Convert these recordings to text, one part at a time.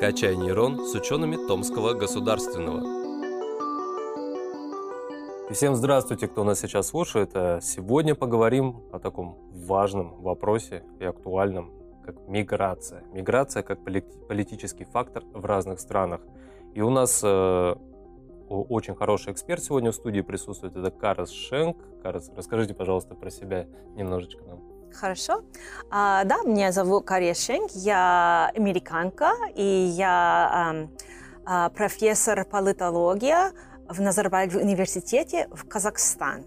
«Качай нейрон» с учеными Томского государственного. Всем здравствуйте, кто нас сейчас слушает. Э, сегодня поговорим о таком важном вопросе и актуальном, как миграция. Миграция как политический фактор в разных странах. И у нас э, очень хороший эксперт сегодня в студии присутствует. Это Карас Шенк. Карас, расскажите, пожалуйста, про себя немножечко нам. Хорошо. А, да, меня зовут Кария Шенк, я американка, и я а, профессор политологии в Назарбаев университете в Казахстан.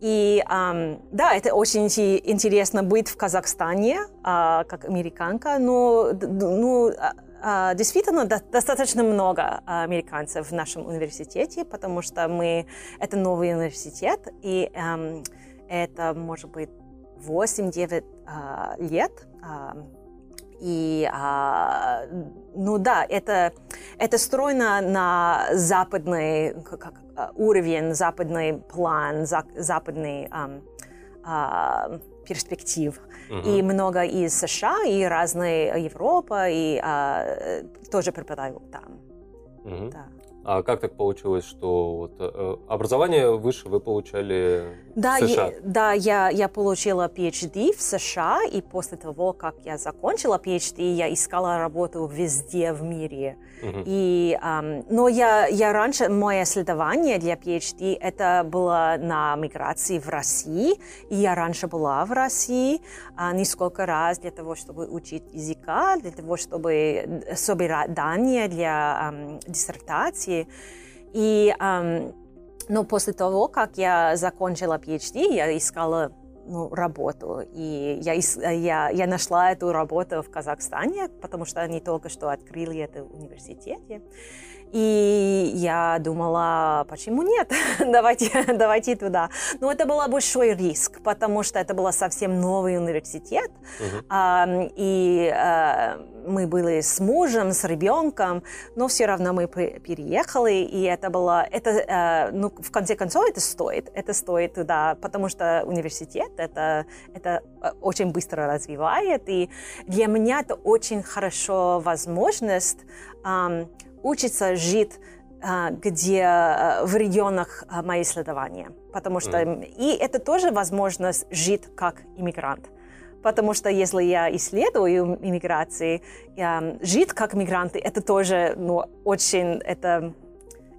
И um, да, это очень интересно быть в Казахстане uh, как американка, но ну, uh, действительно до, достаточно много американцев в нашем университете, потому что мы это новый университет, и um, это может быть 8-9 а, лет. А, и, а, ну да, это, это строено на западный как, уровень, западный план, за, западный а, а, перспектив. Угу. И много из США, и разные Европа, и а, тоже преподают там. Угу. Да. А как так получилось, что вот, э, образование выше вы получали да, в США? Я, да, я, я получила PhD в США, и после того, как я закончила PhD, я искала работу везде в мире. Угу. И, um, но я, я раньше, мое исследование для PhD, это было на миграции в России, и я раньше была в России а, несколько раз для того, чтобы учить языка, для того, чтобы собирать данные для um, диссертации, профессии. И, но после того, как я закончила PhD, я искала ну, работу. И я, я, я нашла эту работу в Казахстане, потому что они только что открыли это в университете. И я думала, почему нет? давайте, давайте туда. Но это был большой риск, потому что это был совсем новый университет. Uh-huh. А, и а, мы были с мужем, с ребенком, но все равно мы переехали, и это было, это, а, ну, в конце концов, это стоит, это стоит туда, потому что университет это, это очень быстро развивает, и для меня это очень хорошо возможность учится жить а, где в регионах мои исследования, потому что mm. и это тоже возможность жить как иммигрант, потому что если я исследую иммиграции, жить как мигранты, это тоже ну очень это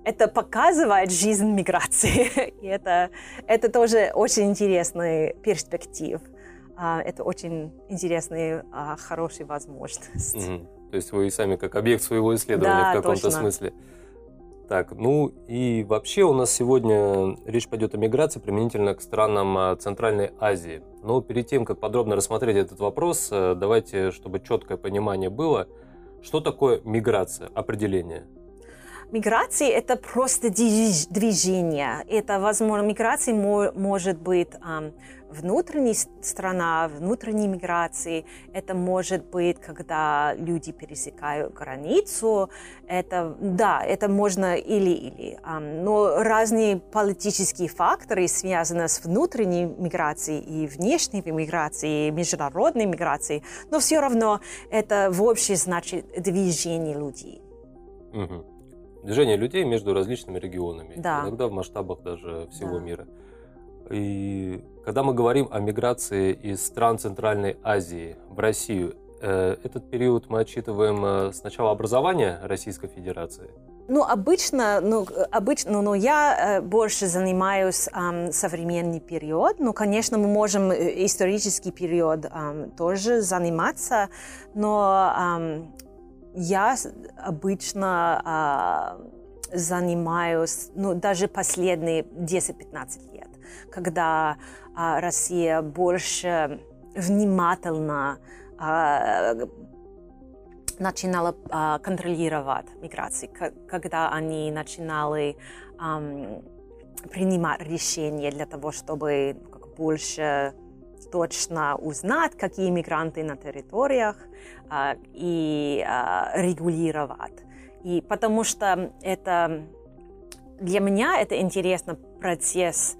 это показывает жизнь миграции, и это это тоже очень интересный перспектив. Это очень интересная, хорошая возможность. Mm-hmm. То есть вы сами как объект своего исследования да, в каком-то смысле. Так, ну и вообще у нас сегодня речь пойдет о миграции применительно к странам а, Центральной Азии. Но перед тем, как подробно рассмотреть этот вопрос, э, давайте, чтобы четкое понимание было, что такое миграция, определение. Миграция – это просто движение. Это, возможно, миграция может быть внутренняя страна, внутренней миграции. Это может быть, когда люди пересекают границу. Это, да, это можно или-или. Но разные политические факторы связаны с внутренней миграцией и внешней миграцией, и международной миграцией. Но все равно это в общем значит движение людей. Угу движение людей между различными регионами, да. иногда в масштабах даже всего да. мира. И когда мы говорим о миграции из стран Центральной Азии в Россию, э, этот период мы отчитываем э, с начала образования Российской Федерации. Ну, обычно, ну, обычно, ну, ну я э, больше занимаюсь эм, современный период. Ну, конечно, мы можем исторический период эм, тоже заниматься, но эм, я обычно э, занимаюсь, ну, даже последние 10-15 лет, когда э, Россия больше внимательно э, начинала э, контролировать миграцию, когда они начинали э, принимать решения для того, чтобы как, больше точно узнать, какие мигранты на территориях а, и а, регулировать. И потому что это для меня это интересный процесс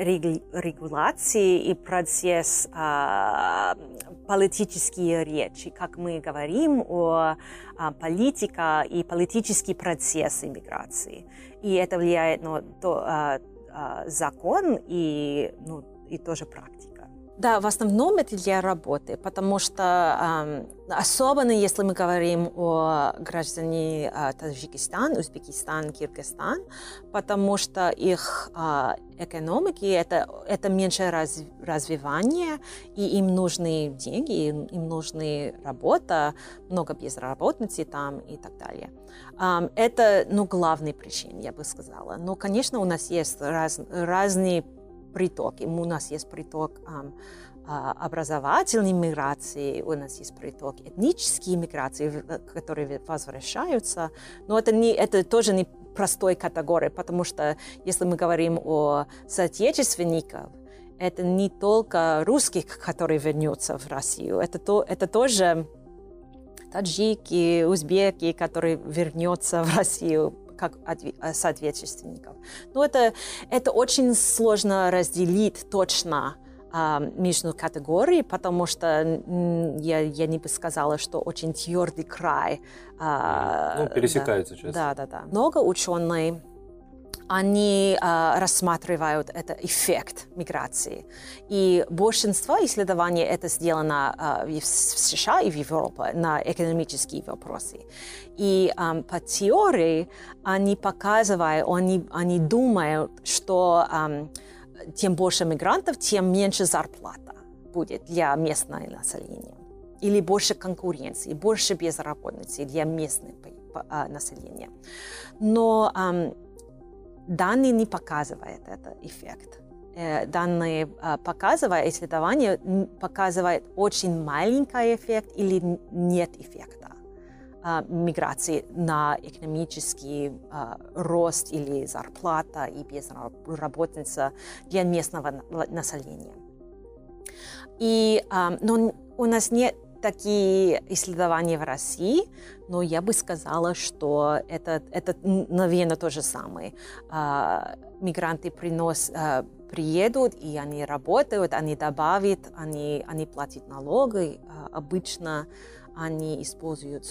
регуляции и процесс а, политические речи, как мы говорим о а, политике и политический процесс иммиграции. И это влияет на то, а, а, закон и, ну, и тоже практика. Да, в основном это для работы, потому что особенно если мы говорим о граждане э, Таджикистан, Узбекистан, Киргизстан, потому что их э, экономики это, это меньше раз, развивание, и им нужны деньги, им, им нужны работа, много безработицы там и так далее. Это, ну, главная причина, я бы сказала. Но, конечно, у нас есть раз, разные приток. И у нас есть приток um, образовательной миграции, у нас есть приток этнические миграции, которые возвращаются, но это, не, это тоже не простой категории, потому что если мы говорим о соотечественниках, это не только русских, которые вернутся в Россию, это, то, это тоже таджики, узбеки, которые вернутся в Россию как соотечественников. Но это, это очень сложно разделить точно а, между категорий, потому что я, я не бы сказала, что очень твердый край. А, ну, пересекаются да, часто. Да, да, да. Много ученых они э, рассматривают это эффект миграции. И большинство исследований это сделано э, в США и в Европе на экономические вопросы. И э, по теории они показывают, они, они думают, что э, тем больше мигрантов, тем меньше зарплата будет для местного населения. Или больше конкуренции, больше безработицы для местного населения. Но данные не показывают этот эффект. Э, данные э, показывают, исследования показывают очень маленький эффект или нет эффекта э, миграции на экономический рост или зарплата и безработица для местного населения. И, но у нас нет такие исследования в России, но я бы сказала, что это, это наверное, то же самое. А, мигранты приносят а, приедут, и они работают, они добавят, они, они платят налоги. А, обычно они используют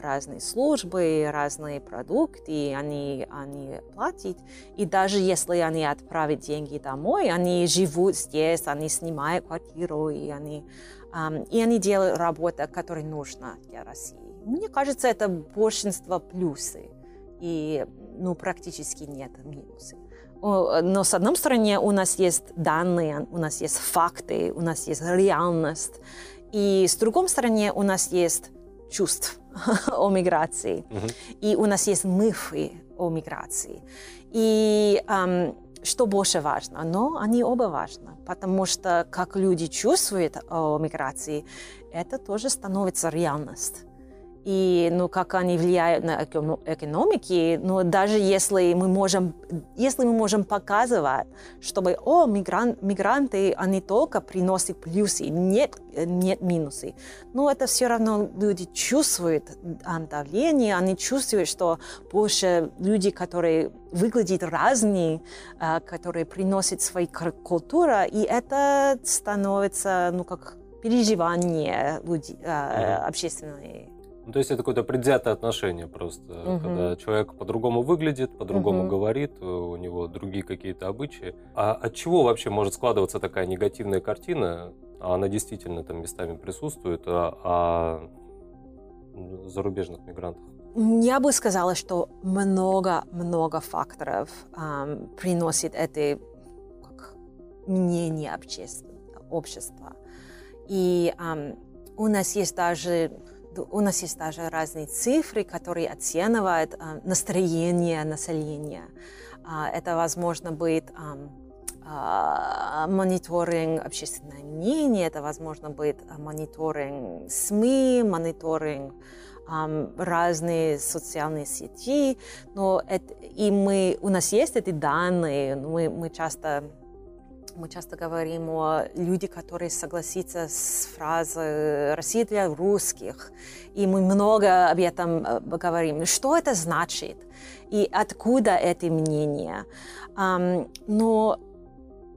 разные службы, разные продукты, они, они платят. И даже если они отправят деньги домой, они живут здесь, они снимают квартиру, и они и они делают работу, которая нужна для России. Мне кажется, это большинство плюсы, и ну, практически нет минусов. Но с одной стороны у нас есть данные, у нас есть факты, у нас есть реальность, и с другой стороны у нас есть чувств о миграции, mm-hmm. и у нас есть мифы о миграции. И эм, что больше важно, но они оба важны, потому что как люди чувствуют о миграции, это тоже становится реальность и ну, как они влияют на экономики, но даже если мы можем, если мы можем показывать, чтобы, о, мигрант, мигранты, они только приносят плюсы, нет, нет минусы, но это все равно люди чувствуют давление, они чувствуют, что больше люди, которые выглядят разные, а, которые приносят свою культуру, и это становится, ну, как переживание людей, mm-hmm. общественной ну, то есть это какое-то предвзятое отношение просто, угу. когда человек по-другому выглядит, по-другому угу. говорит, э, у него другие какие-то обычаи. А от чего вообще может складываться такая негативная картина? А она действительно там местами присутствует, а, а зарубежных мигрантов? Я бы сказала, что много-много факторов эм, приносит это как, мнение общества. общества. И эм, у нас есть даже у нас есть даже разные цифры, которые оценивают э, настроение населения. Э, это, возможно, быть э, мониторинг общественного мнения, это, возможно, быть мониторинг СМИ, мониторинг разные социальные сети, но это, и мы, у нас есть эти данные, мы, мы часто мы часто говорим о людях, которые согласятся с фразой «Россия для русских». И мы много об этом э, говорим. Что это значит? И откуда это мнение? Но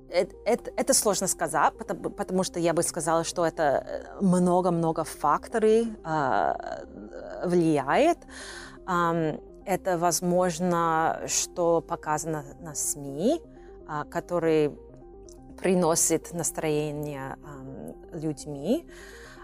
это, это, это сложно сказать, потому, потому что я бы сказала, что это много-много факторов э, влияет. Э, это, возможно, что показано на СМИ, э, которые приносят настроение э, людьми.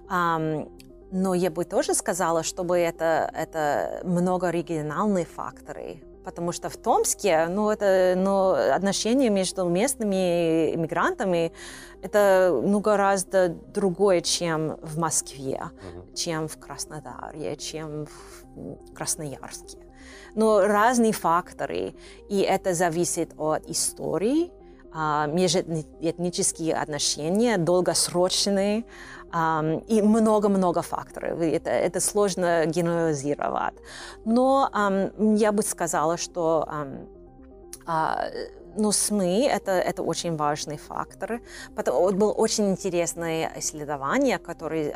Э, но я бы тоже сказала, чтобы это, это много региональные факторы, потому что в Томске, ну, это, ну, отношения между местными иммигрантами, это, ну, гораздо другое, чем в Москве, mm-hmm. чем в Краснодаре, чем в Красноярске. Но разные факторы, и это зависит от истории, межэтнические отношения, долгосрочные, и много-много факторов. Это, это сложно генерализировать. Но я бы сказала, что а, ну, СМИ это, это очень важный фактор. Потом, вот было очень интересное исследование, которое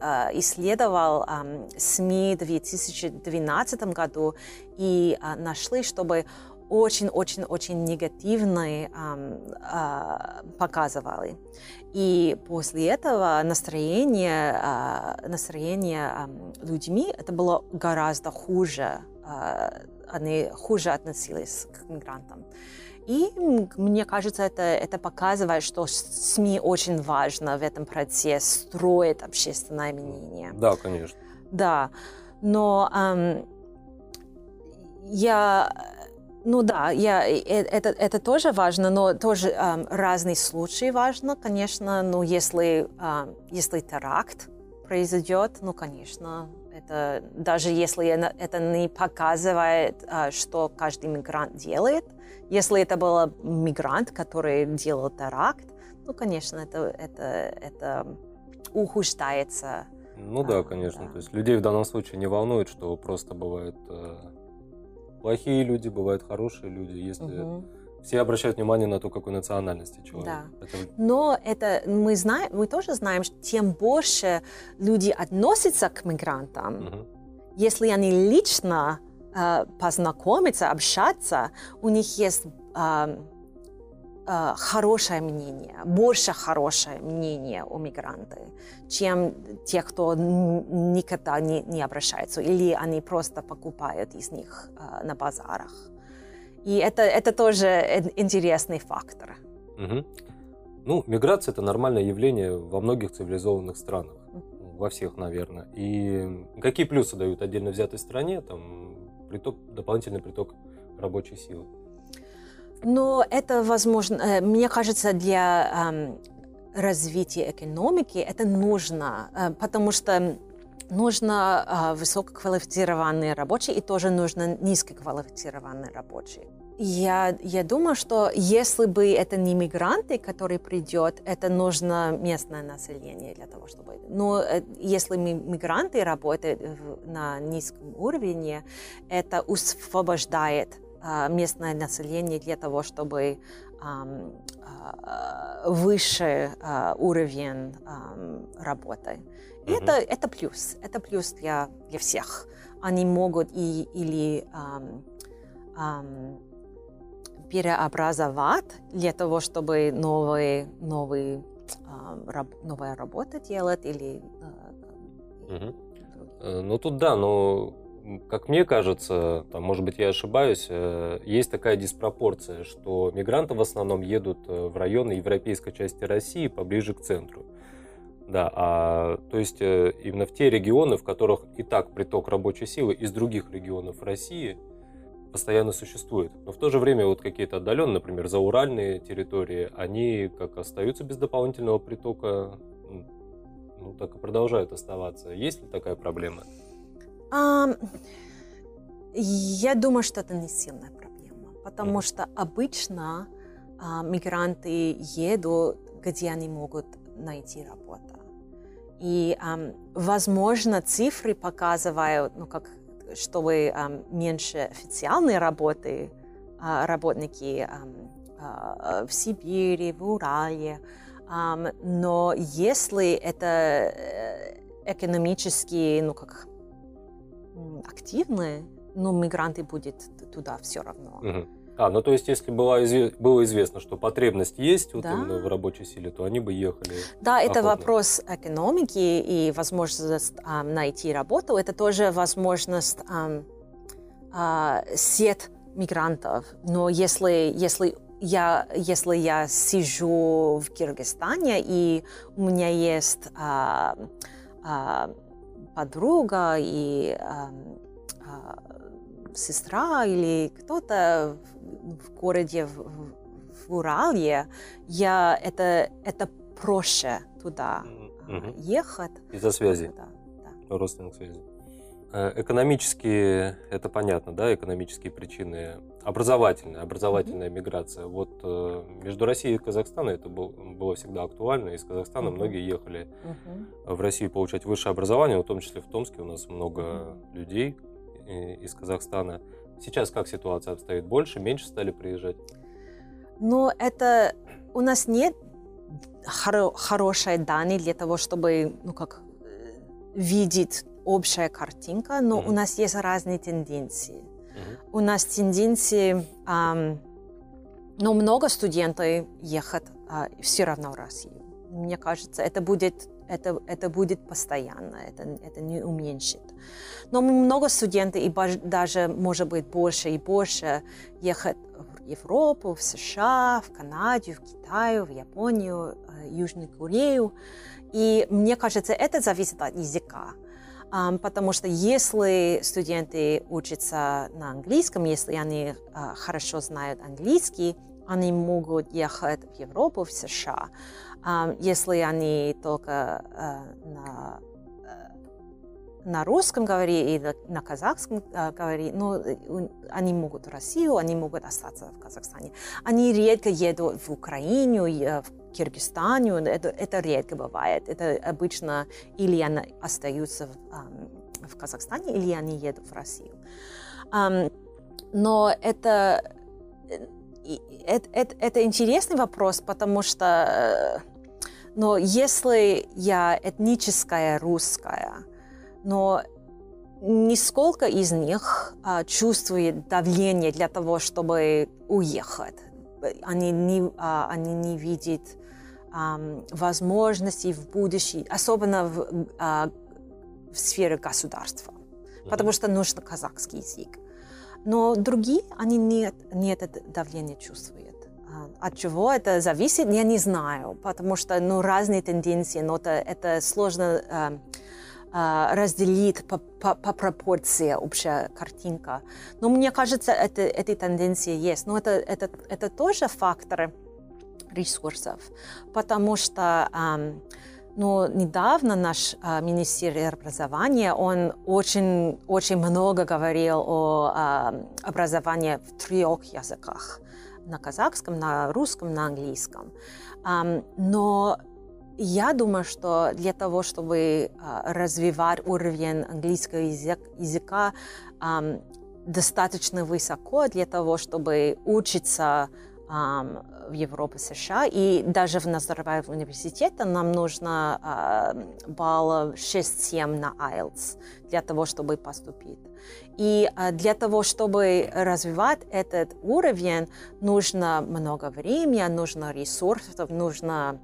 э, исследовал э, СМИ в 2012 году и э, нашли, чтобы очень-очень-очень негативные э, э, показывали. И после этого настроение, э, настроение э, людьми это было гораздо хуже. Э, они хуже относились к мигрантам. И мне кажется, это, это показывает, что СМИ очень важно в этом процессе строить общественное мнение. Да, конечно. Да, но эм, я ну да, я, э, это, это тоже важно, но тоже э, разные случаи важно, конечно. Ну, если, э, если теракт произойдет, ну, конечно, это, даже если это не показывает, э, что каждый мигрант делает, если это был мигрант, который делал теракт, ну, конечно, это, это, это ухудшается. Ну да, конечно. Да. То есть людей в данном случае не волнует, что просто бывает э, плохие люди, бывают хорошие люди, если угу. все обращают внимание на то, какой национальности человек. Да. Это... Но это мы знаем, мы тоже знаем, что тем больше люди относятся к мигрантам, угу. если они лично э, познакомятся, общаться, у них есть э, хорошее мнение, больше хорошее мнение о мигранте, чем те, кто никогда не, не обращается, или они просто покупают из них э, на базарах. И это, это тоже интересный фактор. Угу. Ну, миграция – это нормальное явление во многих цивилизованных странах, во всех, наверное. И какие плюсы дают отдельно взятой стране, там, приток, дополнительный приток рабочей силы? Но это возможно, э, мне кажется, для развития экономики это нужно, э, потому что нужно а, высококвалифицированные рабочие и тоже нужно низкоквалифицированные рабочие. Я, я думаю, что если бы это не мигранты, которые придет, это нужно местное население для того, чтобы... Но э, если мигранты работают на низком уровне, это освобождает местное население для того, чтобы а, выше а, уровень работы. И mm-hmm. это, это плюс. Это плюс для, для всех. Они могут и, или um, um, переобразовать для того, чтобы новые, новые, um, раб, новая работа делать или... Uh, mm-hmm. Ну тут да, но как мне кажется, там, может быть, я ошибаюсь, э, есть такая диспропорция, что мигранты в основном едут э, в районы европейской части России поближе к центру. Да, а, то есть э, именно в те регионы, в которых и так приток рабочей силы из других регионов России постоянно существует. Но в то же время вот какие-то отдаленные, например, зауральные территории, они как остаются без дополнительного притока, ну так и продолжают оставаться. Есть ли такая проблема? Я думаю, что это не сильная проблема, потому что обычно а, мигранты едут, где они могут найти работу. И, возможно, цифры показывают, ну, как, чтобы меньше официальной работы а, работники а, в Сибири, в Урале. Но если это э, экономически, ну, как активные, но мигранты будут туда все равно. Угу. А, ну то есть, если была изве... было известно, что потребность есть вот да. именно в рабочей силе, то они бы ехали. Да, охотно. это вопрос экономики и возможность а, найти работу. Это тоже возможность а, а, сеть мигрантов. Но если, если я, если я сижу в Киргизстане и у меня есть а, а, подруга и а, а, сестра или кто-то в городе в, в Урале, я это это проще туда mm-hmm. ехать. Из-за связи. Да, да. Родственных связей. Э, экономические, это понятно, да, экономические причины. Образовательная, образовательная mm-hmm. миграция. Вот э, между Россией и Казахстаном это был, было всегда актуально. Из Казахстана mm-hmm. многие ехали mm-hmm. в Россию получать высшее образование, в том числе в Томске у нас много mm-hmm. людей э, из Казахстана. Сейчас как ситуация обстоит? Больше, меньше стали приезжать? Ну, это у нас нет хоро- хорошей данные для того, чтобы, ну, как видеть общая картинка, но mm-hmm. у нас есть разные тенденции. Mm-hmm. У нас тенденции, эм, но много студентов ехать э, все равно в Россию. Мне кажется, это будет это, это будет постоянно, это, это не уменьшит. Но много студентов, и даже, может быть, больше и больше ехать в Европу, в США, в Канаду, в Китай, в Японию, э, Южную Корею. И мне кажется, это зависит от языка. Потому что если студенты учатся на английском, если они uh, хорошо знают английский, они могут ехать в Европу, в США. Если они только uh, на на русском говори и на казахском э, говори, но они могут в Россию, они могут остаться в Казахстане. Они редко едут в Украину, в Киргизстану, это, это редко бывает. Это обычно или они остаются в, в Казахстане, или они едут в Россию. Но это, это, это, это интересный вопрос, потому что но если я этническая русская, но нисколько из них а, чувствует давление для того, чтобы уехать. Они не, а, они не видят а, возможностей в будущем, особенно в, а, в сфере государства, mm-hmm. потому что нужен казахский язык. Но другие, они нет, нет это давление чувствуют. А, от чего это зависит, я не знаю, потому что ну, разные тенденции, но это, это сложно а, разделить по, по, по пропорции общая картинка. Но мне кажется, это, эти тенденции есть. Но это, это, это тоже факторы ресурсов, потому что ну, недавно наш а, министр образования, он очень, очень много говорил о а, образовании в трех языках. На казахском, на русском, на английском. но я думаю, что для того, чтобы а, развивать уровень английского языка, достаточно высоко для того, чтобы учиться в Европе, США, и даже в Назарбаев университете нам нужно баллов 6-7 на IELTS для того, чтобы поступить. И а, для того, чтобы развивать этот уровень, нужно много времени, нужно ресурсов, нужно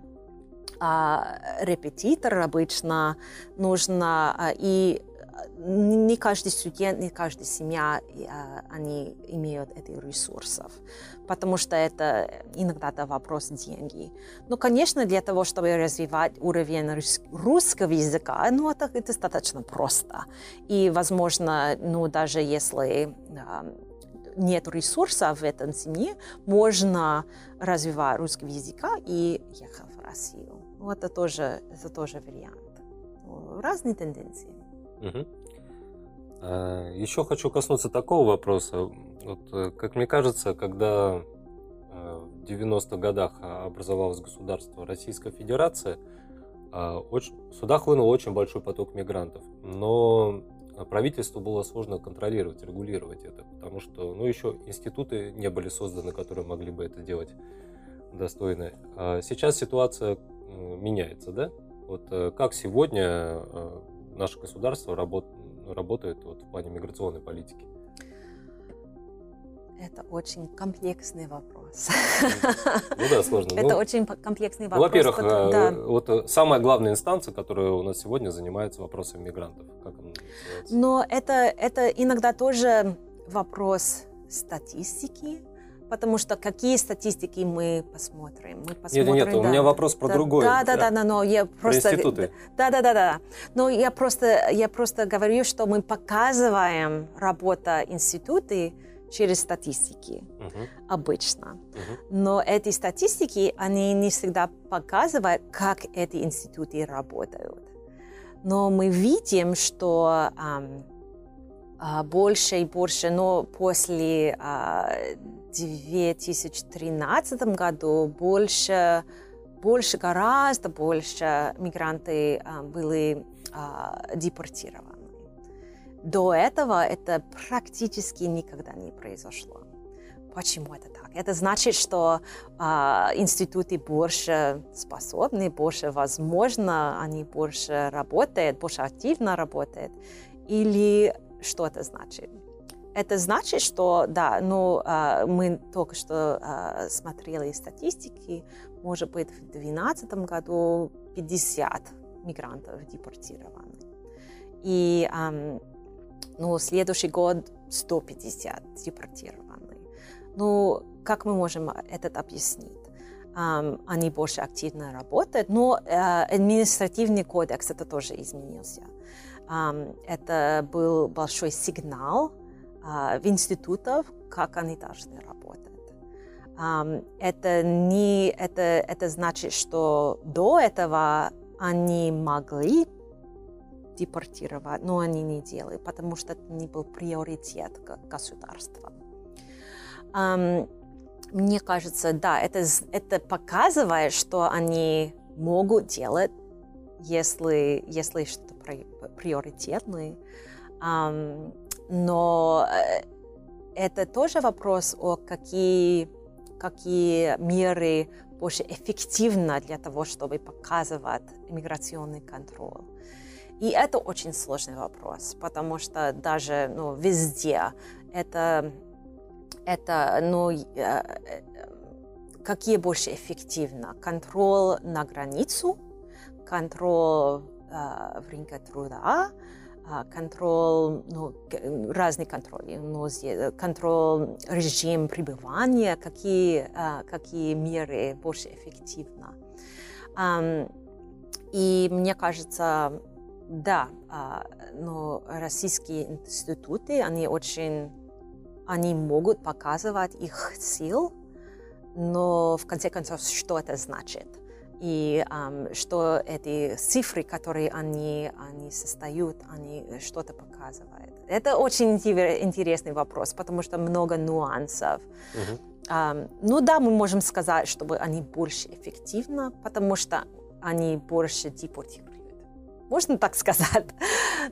а, репетитор обычно нужно, а, и не каждый студент, не каждая семья, а, они имеют этих ресурсов, потому что это иногда это вопрос деньги. Но, конечно, для того, чтобы развивать уровень русского языка, ну, это достаточно просто. И, возможно, ну, даже если нет ресурсов в этом семье, можно развивать русский языка и ехать в Россию. Ну, это тоже, это тоже вариант. Ну, разные тенденции. Угу. А, еще хочу коснуться такого вопроса. Вот, э, как мне кажется, когда э, в 90-х годах образовалось государство Российская Федерация, а, сюда хлынул очень большой поток мигрантов. Но правительству было сложно контролировать, регулировать это, потому что ну, еще институты не были созданы, которые могли бы это делать достойно. А сейчас ситуация меняется, да? Вот э, как сегодня э, наше государство работ, работает вот в плане миграционной политики? Это очень комплексный вопрос. Ну да, сложно. Это ну, очень комплексный вопрос. Во-первых, потому, да. Э, вот э, самая главная инстанция, которая у нас сегодня занимается вопросами мигрантов. Как она называется? Но это, это иногда тоже вопрос статистики, Потому что какие статистики мы посмотрим? Мы посмотрим нет, нет, да, у меня вопрос про да, другое. Да, да, да, да, но я просто... Про институты. Да, да, да, да. Но я просто, я просто говорю, что мы показываем работу институты через статистики uh-huh. обычно. Uh-huh. Но эти статистики, они не всегда показывают, как эти институты работают. Но мы видим, что эм, больше и больше, но после 2013 году больше, больше, гораздо больше мигранты а, были а, депортированы. До этого это практически никогда не произошло. Почему это так? Это значит, что а, институты больше способны, больше возможно, они больше работают, больше активно работают. Или что это значит? Это значит, что, да, ну, а, мы только что а, смотрели статистики, может быть, в 2012 году 50 мигрантов депортированы. И, ну, следующий год 150 депортированы. Ну, как мы можем это объяснить? они больше активно работают, но а, административный кодекс это тоже изменился. это был большой сигнал в институтах, как они должны работать. Это, не, это, это значит, что до этого они могли депортировать, но они не делали, потому что это не был приоритет государства. Мне кажется, да, это, это показывает, что они могут делать, если, если что-то приоритетное. Но э, это тоже вопрос о какие, какие меры больше эффективны для того, чтобы показывать иммиграционный контроль. И это очень сложный вопрос, потому что даже ну, везде это, это ну, э, э, какие больше эффективно? Контроль на границу, контроль э, в рынке труда, контроль, ну, разные контроли, ну, контроль режим пребывания, какие, а, какие меры больше эффективны. И мне кажется, да, а, но российские институты, они очень, они могут показывать их сил, но в конце концов, что это значит? И um, что эти цифры, которые они, они создают, они что-то показывают. Это очень интересный вопрос, потому что много нюансов. Uh-huh. Um, ну да, мы можем сказать, чтобы они больше эффективны, потому что они больше депортируют можно так сказать.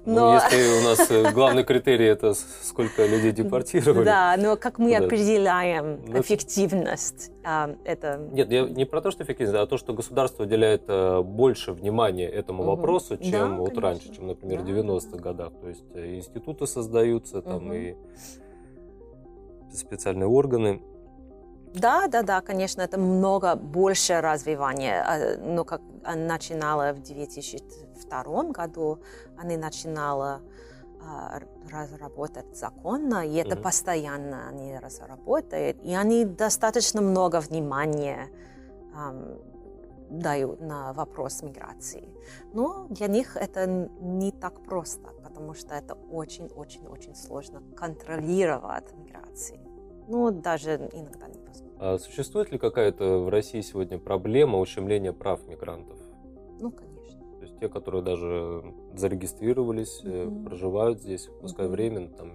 Ну, но... Ну, если у нас э, главный критерий это сколько людей депортировали. Да, но как мы да. определяем. Ну, эффективность а, это... Нет, я не про то, что эффективность, а то, что государство уделяет а, больше внимания этому угу. вопросу, чем да, вот конечно. раньше, чем, например, в да. 90-х годах. То есть э, институты создаются, там угу. и специальные органы. Да, да, да, конечно, это много больше развивания. А, но как начинала в 2002 году, они начинала а, разработать законно, и это mm-hmm. постоянно они разработают, и они достаточно много внимания um, дают на вопрос миграции. Но для них это не так просто, потому что это очень-очень-очень сложно контролировать миграцию. Ну, даже иногда не а существует ли какая-то в России сегодня проблема ущемления прав мигрантов? Ну, конечно. То есть те, которые даже зарегистрировались, угу. проживают здесь, пускай угу. временно, там,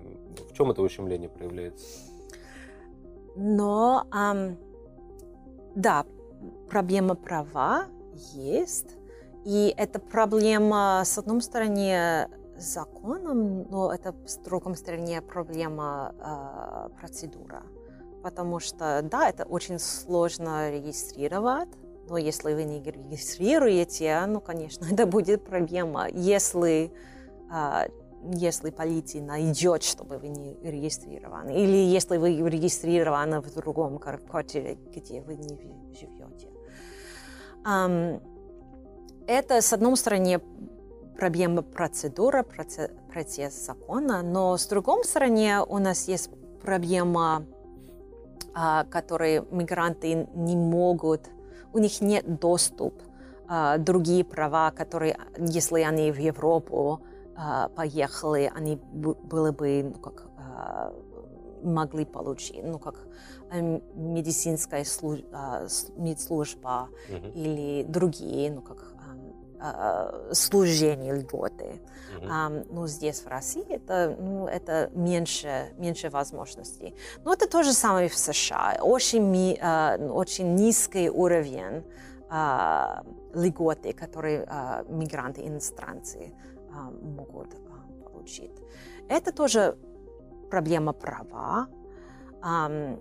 в чем это ущемление проявляется? Но, эм, да, проблема права есть, и эта проблема, с одной стороны, законом, но это с другой стороны проблема э, процедура потому что, да, это очень сложно регистрировать, но если вы не регистрируете, ну, конечно, это будет проблема. Если а, если полиция найдет, чтобы вы не регистрированы, или если вы регистрированы в другом квартире, где вы не живете. Это, с одной стороны, проблема процедура, процесс закона, но с другой стороны у нас есть проблема, а, которой мигранты не могут, у них нет доступ а, другие права, которые, если они в Европу а, поехали, они были бы ну, как, могли получить, ну как медицинская служба, медслужба mm-hmm. или другие, ну как Э, служения льготы. Mm-hmm. А, ну, здесь, в России, это, ну, это меньше, меньше возможностей. Но это то же самое в США. Очень, ми, а, очень низкий уровень а, льготы, которые а, мигранты, иностранцы а, могут а, получить. Это тоже проблема права. А,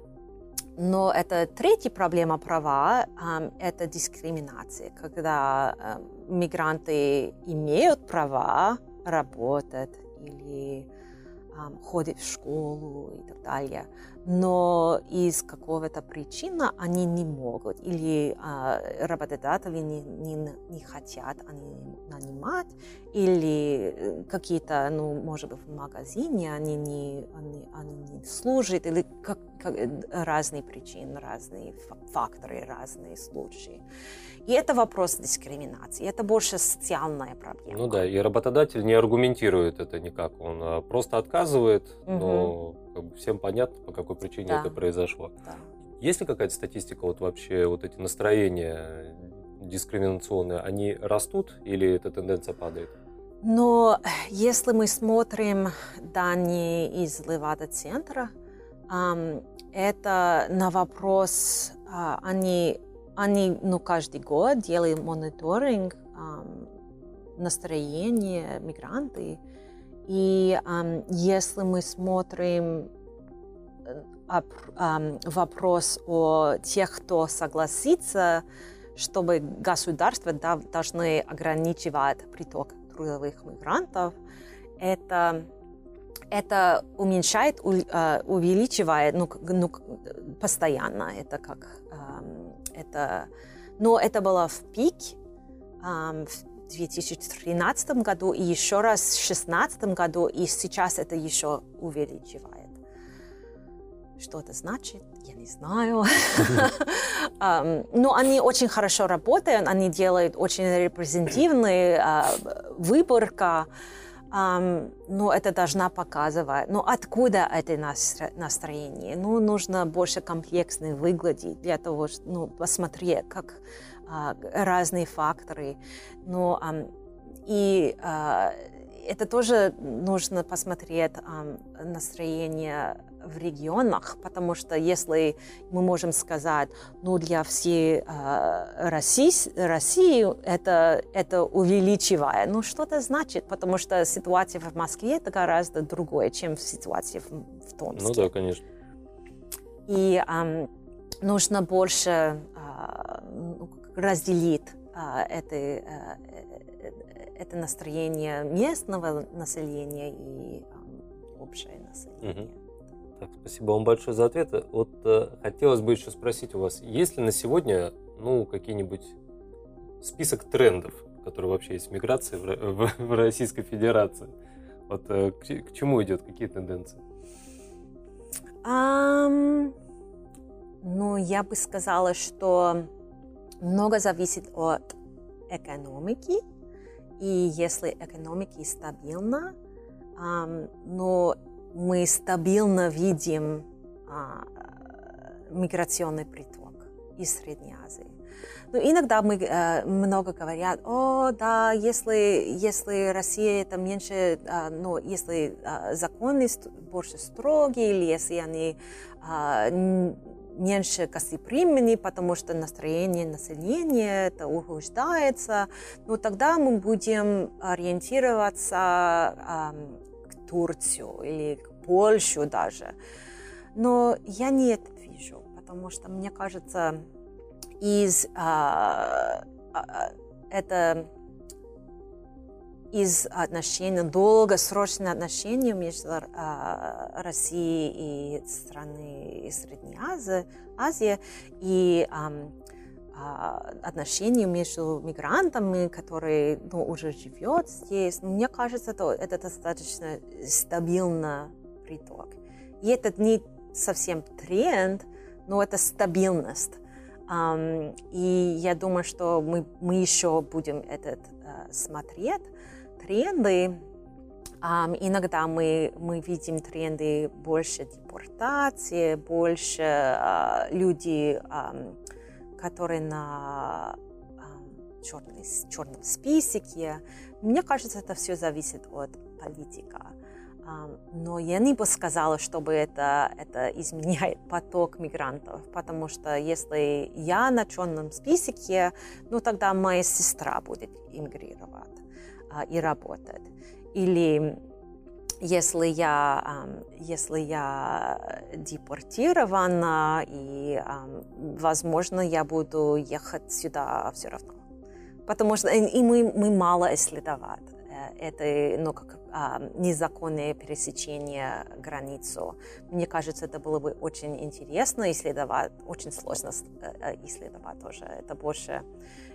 но это третья проблема права – это дискриминация, когда мигранты имеют права работать или ходят в школу и так далее, но из какого-то причины они не могут, или а, работодатели не, не, не хотят они нанимать, или э, какие-то, ну, может быть, в магазине они не, они, они не служат, или как, как, разные причины, разные факторы, разные случаи. И это вопрос дискриминации, это больше социальная проблема. Ну да, и работодатель не аргументирует это никак, он а, просто отказывает, угу. но как бы всем понятно, по какой причине да. это произошло. Да. Есть ли какая-то статистика вот вообще вот эти настроения дискриминационные, они растут или эта тенденция падает? Но если мы смотрим данные из Левада-центра, это на вопрос, а, они они ну, каждый год делают мониторинг настроения мигранты. И um, если мы смотрим um, вопрос о тех, кто согласится, чтобы государства да, должны ограничивать приток трудовых мигрантов, это это уменьшает, а, увеличивает, ну, ну постоянно. Это как это, но это было в пик в 2013 году и еще раз в 2016 году, и сейчас это еще увеличивает. Что это значит? Я не знаю. Но они очень хорошо работают, они делают очень репрезентативный а, выборка. Um, ну, это должна показывать. Ну, откуда это настроение? Ну, нужно больше комплексно выглядеть для того, чтобы ну, посмотреть, как uh, разные факторы. Ну, um, и uh, это тоже нужно посмотреть um, настроение в регионах, потому что если мы можем сказать, ну для всей э, России, России это, это увеличивает, ну что это значит? Потому что ситуация в Москве это гораздо другое, чем ситуация в, в Томске. Ну да, конечно. И э, нужно больше э, разделить э, это, э, это настроение местного населения и общее население. Угу. Так, спасибо вам большое за ответ. Вот э, хотелось бы еще спросить у вас, есть ли на сегодня, ну, какие-нибудь список трендов, которые вообще есть в миграции в, в, в Российской Федерации? Вот э, к, к чему идет, какие тенденции? Um, ну, я бы сказала, что много зависит от экономики, и если экономика стабильна, um, но мы стабильно видим а, миграционный приток из Средней Азии. Но иногда мы э, много говорят, о, да, если, если Россия это меньше, э, ну, если э, законы больше строгие, или если они э, меньше гостеприимны, потому что настроение населения это ухудшается, ну, тогда мы будем ориентироваться э, Турцию или к Польшу даже. Но я не это вижу, потому что мне кажется, из а, а, это из отношений, долгосрочных отношений между а, Россией и страны Средней Азии, Азии и а, отношения между мигрантами, которые ну, уже живет здесь. Мне кажется, это, это достаточно стабильный приток. И это не совсем тренд, но это стабильность. Um, и я думаю, что мы, мы еще будем этот uh, смотреть тренды. Um, иногда мы, мы видим тренды больше депортации, больше uh, люди, um, которые на um, черный, черном списке. Мне кажется, это все зависит от политика. Но я не бы сказала, чтобы это, это изменяет поток мигрантов, потому что если я на черном списке, ну тогда моя сестра будет иммигрировать а, и работать. Или если я, если я депортирована, и, возможно, я буду ехать сюда все равно. Потому что и мы, мы мало исследовать э, это ну, как, а, незаконное пересечение границу. Мне кажется, это было бы очень интересно исследовать, очень сложно э, э, исследовать тоже. Это больше,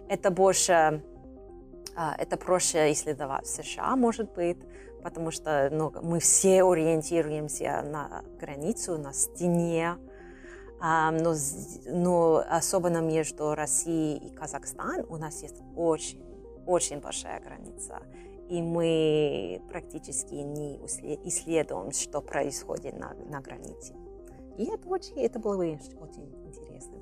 это больше а, это проще исследовать в США, может быть, потому что ну, мы все ориентируемся на границу, на стене, а, но, но особенно между Россией и Казахстаном у нас есть очень, очень большая граница. И мы практически не исследуем, что происходит на, на границе. И это, очень, это было очень интересно.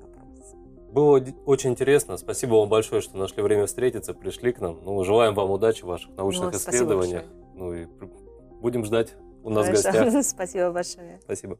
Было очень интересно. Спасибо вам большое, что нашли время встретиться, пришли к нам. Ну, желаем вам удачи в ваших научных ну, исследованиях. Ну и будем ждать у нас Хорошо. в гостях. Спасибо большое. Спасибо.